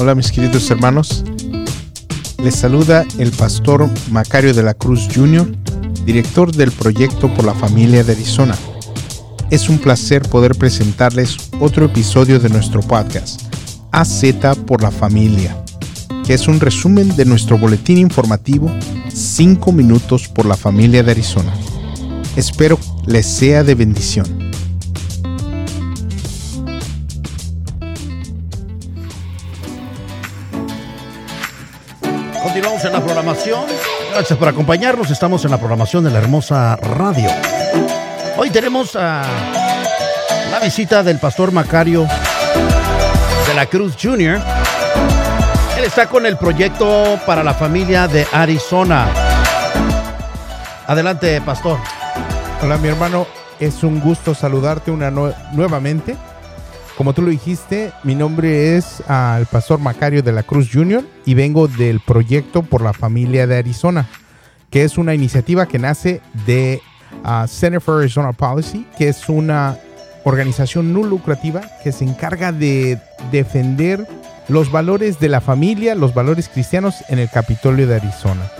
Hola mis queridos hermanos. Les saluda el pastor Macario de la Cruz Jr., director del proyecto por la familia de Arizona. Es un placer poder presentarles otro episodio de nuestro podcast, AZ por la familia, que es un resumen de nuestro boletín informativo 5 minutos por la familia de Arizona. Espero les sea de bendición. Gracias por acompañarnos. Estamos en la programación de la hermosa radio. Hoy tenemos a la visita del pastor Macario de la Cruz Jr. Él está con el proyecto para la familia de Arizona. Adelante, pastor. Hola, mi hermano. Es un gusto saludarte una nuevamente. Como tú lo dijiste, mi nombre es el pastor Macario de la Cruz Jr. y vengo del proyecto por la familia de Arizona, que es una iniciativa que nace de uh, Center for Arizona Policy, que es una organización no lucrativa que se encarga de defender los valores de la familia, los valores cristianos en el Capitolio de Arizona.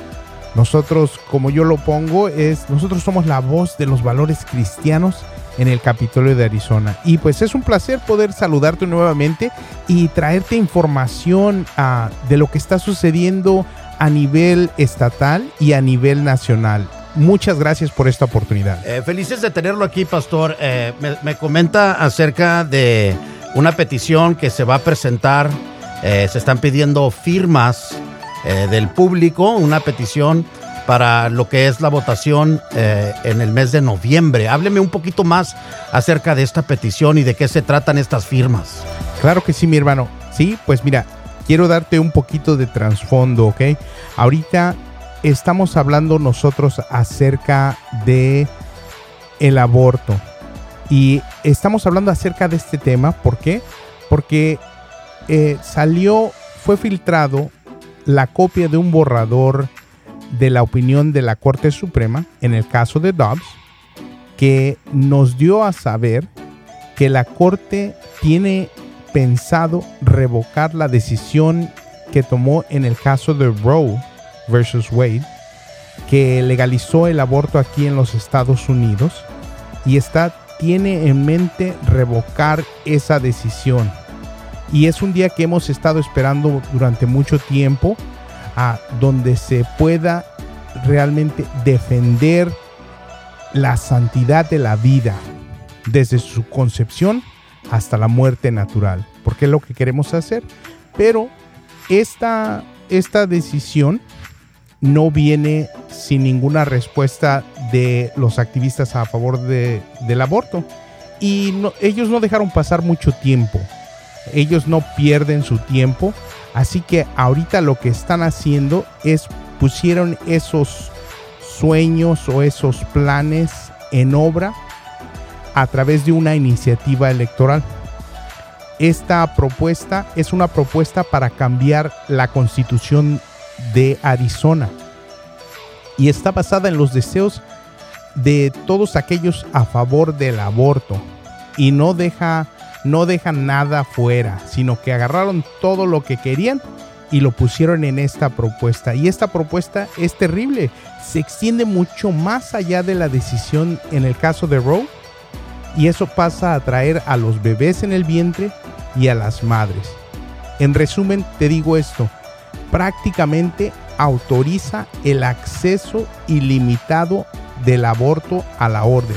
Nosotros, como yo lo pongo, es nosotros somos la voz de los valores cristianos en el Capitolio de Arizona. Y pues es un placer poder saludarte nuevamente y traerte información ah, de lo que está sucediendo a nivel estatal y a nivel nacional. Muchas gracias por esta oportunidad. Eh, felices de tenerlo aquí, Pastor. Eh, me, comenta acerca de una petición que se va a presentar. Eh, se están pidiendo firmas del público, una petición para lo que es la votación eh, en el mes de noviembre. Hábleme un poquito más acerca de esta petición y de qué se tratan estas firmas. Claro que sí, mi hermano. Sí, pues mira, quiero darte un poquito de trasfondo, ¿ok? Ahorita estamos hablando nosotros acerca de el aborto y estamos hablando acerca de este tema. ¿Por qué? Porque eh, salió, fue filtrado la copia de un borrador de la opinión de la Corte Suprema en el caso de Dobbs, que nos dio a saber que la Corte tiene pensado revocar la decisión que tomó en el caso de Roe versus Wade, que legalizó el aborto aquí en los Estados Unidos y está tiene en mente revocar esa decisión. Y es un día que hemos estado esperando durante mucho tiempo a donde se pueda realmente defender la santidad de la vida desde su concepción hasta la muerte natural, porque es lo que queremos hacer. Pero esta, esta decisión no viene sin ninguna respuesta de los activistas a favor de, del aborto. Y ellos no dejaron pasar mucho tiempo. Ellos no pierden su tiempo Así que ahorita lo que están haciendo es pusieron esos sueños o esos planes en obra a través de una iniciativa electoral. Esta propuesta es una propuesta para cambiar la constitución de Arizona y está basada en los deseos de todos aquellos a favor del aborto y no deja no dejan nada fuera, sino que agarraron todo lo que querían y lo pusieron en esta propuesta. Y esta propuesta es terrible, se extiende mucho más allá de la decisión en el caso de Roe y eso pasa a traer a los bebés en el vientre y a las madres. En resumen, te digo esto, prácticamente autoriza el acceso ilimitado del aborto a la orden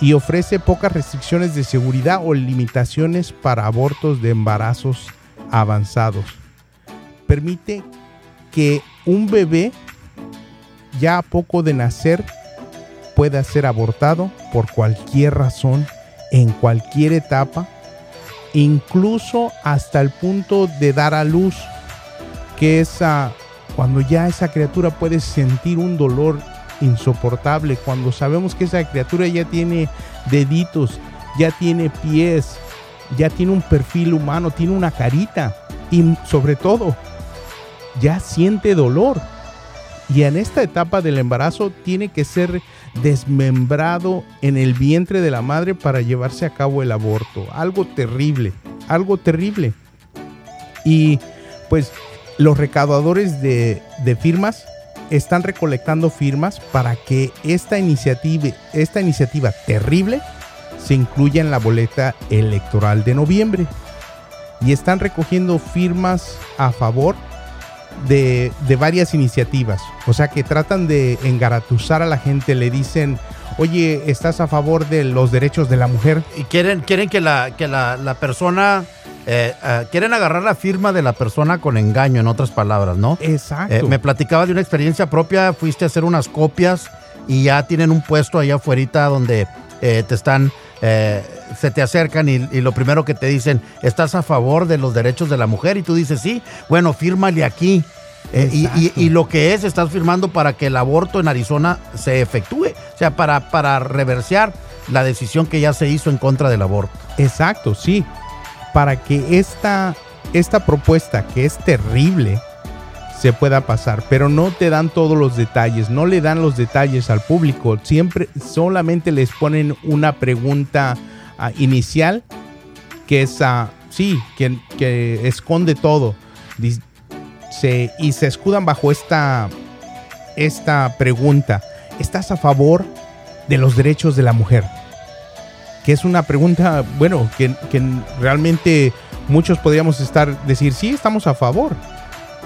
y ofrece pocas restricciones de seguridad o limitaciones para abortos de embarazos avanzados. Permite que un bebé ya a poco de nacer pueda ser abortado por cualquier razón, en cualquier etapa, incluso hasta el punto de dar a luz, que es cuando ya esa criatura puede sentir un dolor insoportable cuando sabemos que esa criatura ya tiene deditos, ya tiene pies, ya tiene un perfil humano, tiene una carita y sobre todo ya siente dolor. Y en esta etapa del embarazo tiene que ser desmembrado en el vientre de la madre para llevarse a cabo el aborto. Algo terrible, algo terrible. Y pues los recaudadores de, de firmas están recolectando firmas para que esta iniciativa, esta iniciativa terrible se incluya en la boleta electoral de noviembre. Y están recogiendo firmas a favor de, de varias iniciativas. O sea que tratan de engaratuzar a la gente, le dicen, oye, ¿estás a favor de los derechos de la mujer? Y quieren, quieren que la, que la, la persona eh, eh, quieren agarrar la firma de la persona con engaño, en otras palabras, ¿no? Exacto. Eh, me platicaba de una experiencia propia, fuiste a hacer unas copias y ya tienen un puesto allá afuera donde te están, se te acercan y, lo primero que te dicen, ¿estás a favor de los derechos de la mujer? Y tú dices, sí, bueno, fírmale aquí. Y, y, lo que es, estás firmando para que el aborto en Arizona se efectúe, o sea, para, para reversear la decisión que ya se hizo en contra del aborto. Exacto, sí para que esta, esta propuesta, que es terrible, se pueda pasar, pero no te dan todos los detalles, no le dan los detalles al público, siempre solamente les ponen una pregunta ah, inicial que es, uh, sí, que, que, esconde todo. Y se escudan bajo esta, esta pregunta, ¿estás a favor de los derechos de la mujer? Que es una pregunta, bueno, que, realmente muchos podríamos estar, decir, sí, estamos a favor.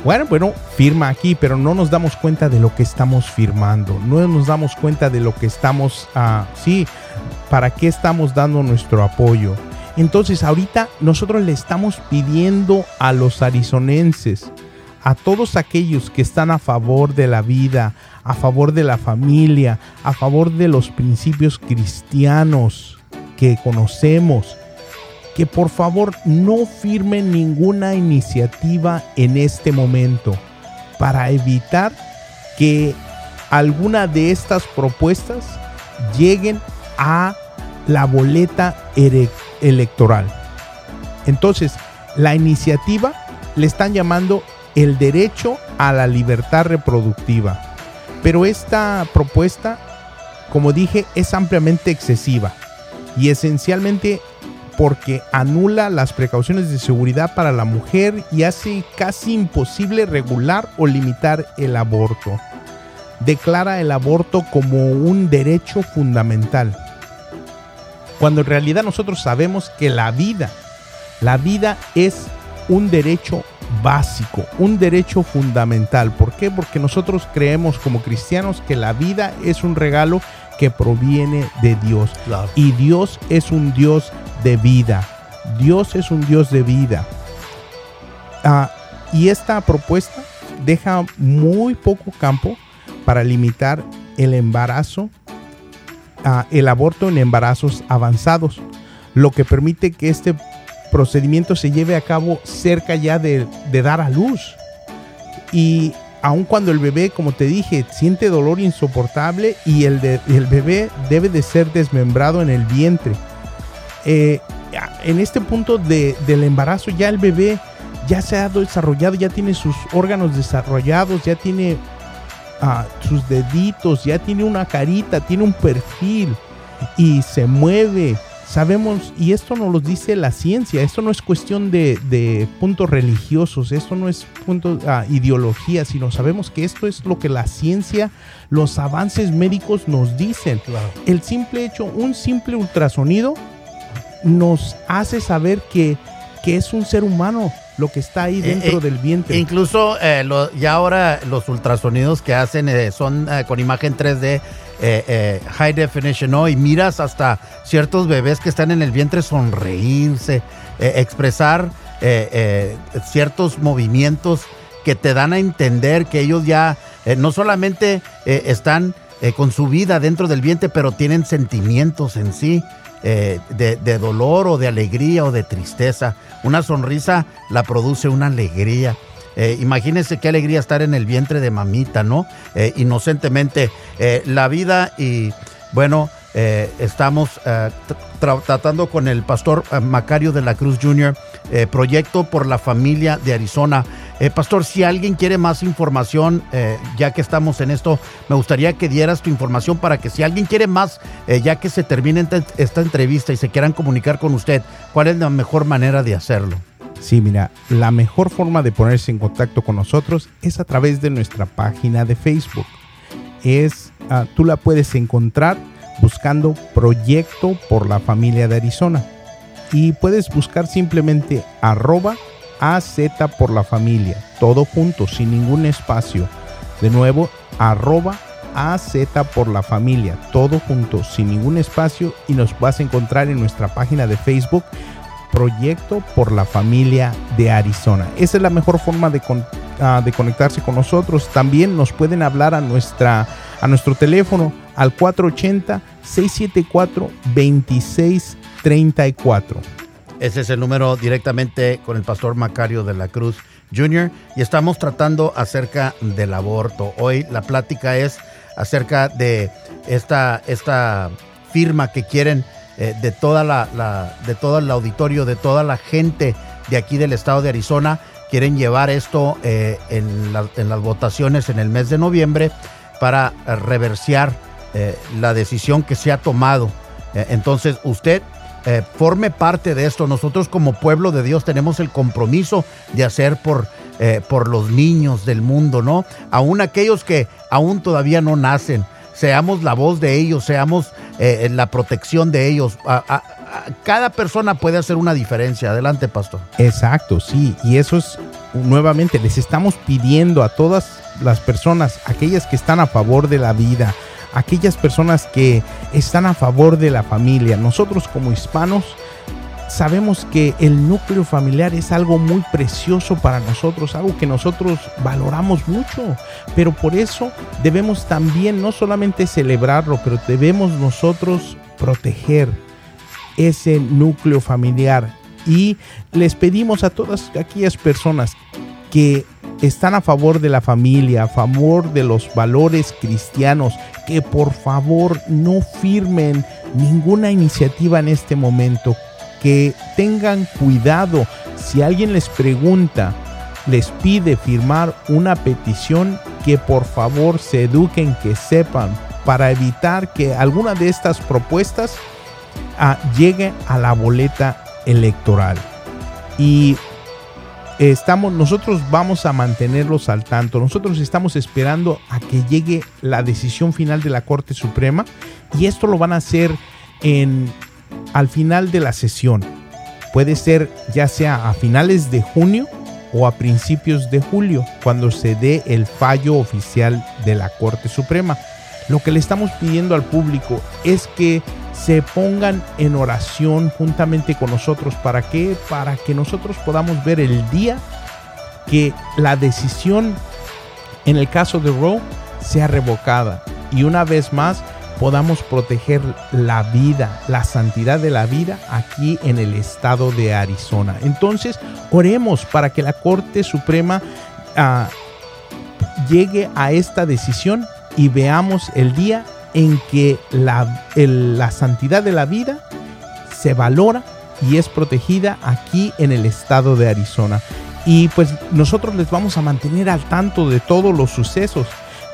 Bueno, bueno, firma aquí, pero no nos damos cuenta de lo que estamos firmando, no nos damos cuenta de lo que estamos, ah, sí, para qué estamos dando nuestro apoyo. Entonces, ahorita nosotros le estamos pidiendo a los arizonenses, a todos aquellos que están a favor de la vida, a favor de la familia, a favor de los principios cristianos, que conocemos, que por favor no firmen ninguna iniciativa en este momento para evitar que alguna de estas propuestas lleguen a la boleta electoral. Entonces, la iniciativa le están llamando el derecho a la libertad reproductiva. Pero esta propuesta, como dije, es ampliamente excesiva y esencialmente porque anula las precauciones de seguridad para la mujer y hace casi imposible regular o limitar el aborto. Declara el aborto como un derecho fundamental, cuando en realidad nosotros sabemos que la vida, la vida es un derecho básico, un derecho fundamental. ¿Por qué? Porque nosotros creemos como cristianos que la vida es un regalo que proviene de Dios. Y Dios es un Dios de vida. Dios es un Dios de vida. Ah, y esta propuesta deja muy poco campo para limitar el embarazo, ah, el aborto en embarazos avanzados, lo que permite que este procedimiento se lleve a cabo cerca ya de, de dar a luz. Y aun cuando el bebé, como te dije, siente dolor insoportable y el, bebé debe de ser desmembrado en el vientre. Eh, en este punto del embarazo ya el bebé ya se ha desarrollado, ya tiene sus órganos desarrollados, ya tiene ah, sus deditos, ya tiene una carita, tiene un perfil y se mueve, sabemos, y esto nos lo dice la ciencia, esto no es cuestión de, puntos religiosos, esto no es punto uh, ideología, sino sabemos que esto es lo que la ciencia, los avances médicos nos dicen. El simple hecho, un simple ultrasonido nos hace saber que, que es un ser humano lo que está ahí eh, dentro eh, del vientre. Incluso eh, ya ahora los ultrasonidos que hacen son con imagen 3D eh, eh, high definition, ¿no? Y miras hasta ciertos bebés que están en el vientre sonreírse, eh, expresar ciertos movimientos que te dan a entender que ellos ya no solamente están con su vida dentro del vientre, pero tienen sentimientos en sí. de, de, dolor o de alegría o de tristeza. Una sonrisa la produce una alegría. Eh, imagínense qué alegría estar en el vientre de mamita, ¿no? Eh, inocentemente. Eh, la vida y, bueno, estamos tratando con el pastor Macario de la Cruz Jr., proyecto por la familia de Arizona. pastor, si alguien quiere más información, ya que estamos en esto, me gustaría que dieras tu información para que si alguien quiere más, ya que se termine esta entrevista y se quieran comunicar con usted, ¿cuál es la mejor manera de hacerlo? Sí, mira, la mejor forma de ponerse en contacto con nosotros es a través de nuestra página de Facebook. Es, ah, tú la puedes encontrar buscando Proyecto por la Familia de Arizona. Y puedes buscar simplemente arroba AZ por la familia, todo junto, sin ningún espacio. De nuevo, arroba AZ por la familia, todo junto, sin ningún espacio y nos vas a encontrar en nuestra página de Facebook Proyecto por la Familia de Arizona. Esa es la mejor forma de, ah, de conectarse con nosotros. También nos pueden hablar a, nuestra, a nuestro teléfono al 480-674-2634. Ese es el número directamente con el pastor Macario de la Cruz Jr. y estamos tratando acerca del aborto. Hoy la plática es acerca de esta, esta firma que quieren eh, de, toda la, de todo el auditorio, de toda la gente de aquí del estado de Arizona. Quieren llevar esto eh, en, las votaciones en el mes de noviembre para reversiar eh, la decisión que se ha tomado. entonces, usted forme parte de esto. Nosotros como pueblo de Dios tenemos el compromiso de hacer por, por los niños del mundo, ¿no? Aún aquellos que aún todavía no nacen seamos la voz de ellos, seamos eh, la protección de ellos. cada persona puede hacer una diferencia. Adelante, pastor. Exacto, sí. Y eso es, nuevamente, les estamos pidiendo a todas las personas, aquellas que están a favor de la vida, aquellas personas que están a favor de la familia, nosotros como hispanos, sabemos que el núcleo familiar es algo muy precioso para nosotros, algo que nosotros valoramos mucho, pero por eso debemos también no solamente celebrarlo, pero debemos nosotros proteger ese núcleo familiar. Y les pedimos a todas aquellas personas que están a favor de la familia, a favor de los valores cristianos, que por favor no firmen ninguna iniciativa en este momento, que tengan cuidado. Si alguien les pregunta, les pide firmar una petición, que por favor se eduquen, que sepan, para evitar que alguna de estas propuestas ah, llegue a la boleta electoral. Y estamos, nosotros vamos a mantenerlos al tanto. Nosotros estamos esperando a que llegue la decisión final de la Corte Suprema y esto lo van a hacer en al final de la sesión. Puede ser ya sea a finales de junio o a principios de julio, cuando se dé el fallo oficial de la Corte Suprema. Lo que le estamos pidiendo al público es que se pongan en oración juntamente con nosotros. ¿Para qué? Para que nosotros podamos ver el día que la decisión en el caso de Roe sea revocada. Y una vez más, podamos proteger la vida, la santidad de la vida aquí en el estado de Arizona. Entonces, oremos para que la Corte Suprema ah, llegue a esta decisión y veamos el día en que la, la santidad de la vida se valora y es protegida aquí en el estado de Arizona. Y pues nosotros les vamos a mantener al tanto de todos los sucesos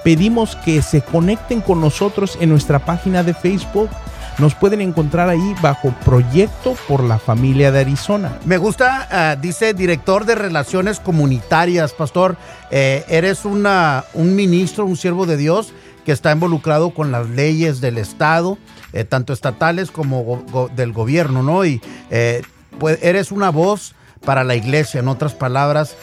pedimos que se conecten con nosotros en nuestra página de Facebook. Nos pueden encontrar ahí bajo Proyecto por la Familia de Arizona. Me gusta, ah, dice director de Relaciones Comunitarias, Pastor. Eh, eres una, un ministro, un siervo de Dios que está involucrado con las leyes del Estado, eh, tanto estatales como del gobierno, ¿no? Y eh, pues eres una voz para la iglesia, en otras palabras,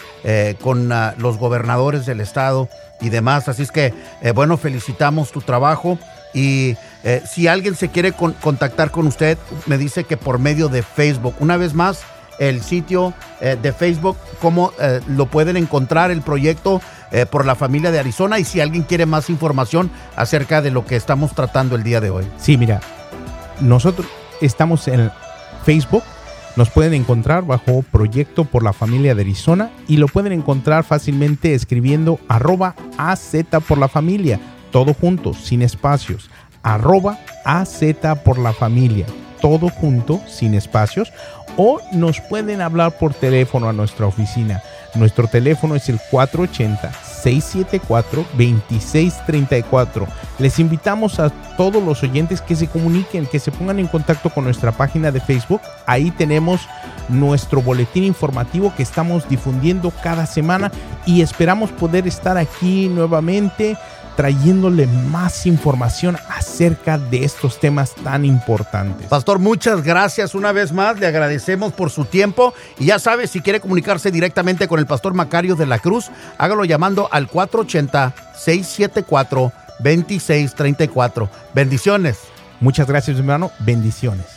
con ah, los gobernadores del Estado y demás. Así es que, eh, bueno, felicitamos tu trabajo. Y eh, si alguien se quiere contactar con usted, me dice que por medio de Facebook. Una vez más, el sitio eh, de Facebook, cómo lo pueden encontrar el proyecto por la familia de Arizona y si alguien quiere más información acerca de lo que estamos tratando el día de hoy. Sí, mira, nosotros estamos en Facebook nos pueden encontrar bajo Proyecto por la Familia de Arizona y lo pueden encontrar fácilmente escribiendo arroba AZ por la familia, todo junto, sin espacios, arroba AZ por la familia, todo junto, sin espacios, o nos pueden hablar por teléfono a nuestra oficina. Nuestro teléfono es el 480 674 2634. Les invitamos a todos los oyentes que se comuniquen, que se pongan en contacto con nuestra página de Facebook. Ahí tenemos nuestro boletín informativo que estamos difundiendo cada semana y esperamos poder estar aquí nuevamente trayéndole más información acerca de estos temas tan importantes. Pastor, muchas gracias una vez más, le agradecemos por su tiempo y ya sabe, si quiere comunicarse directamente con el pastor Macario de la Cruz, hágalo llamando al 480-674-2634. Bendiciones. Muchas gracias, hermano. Bendiciones.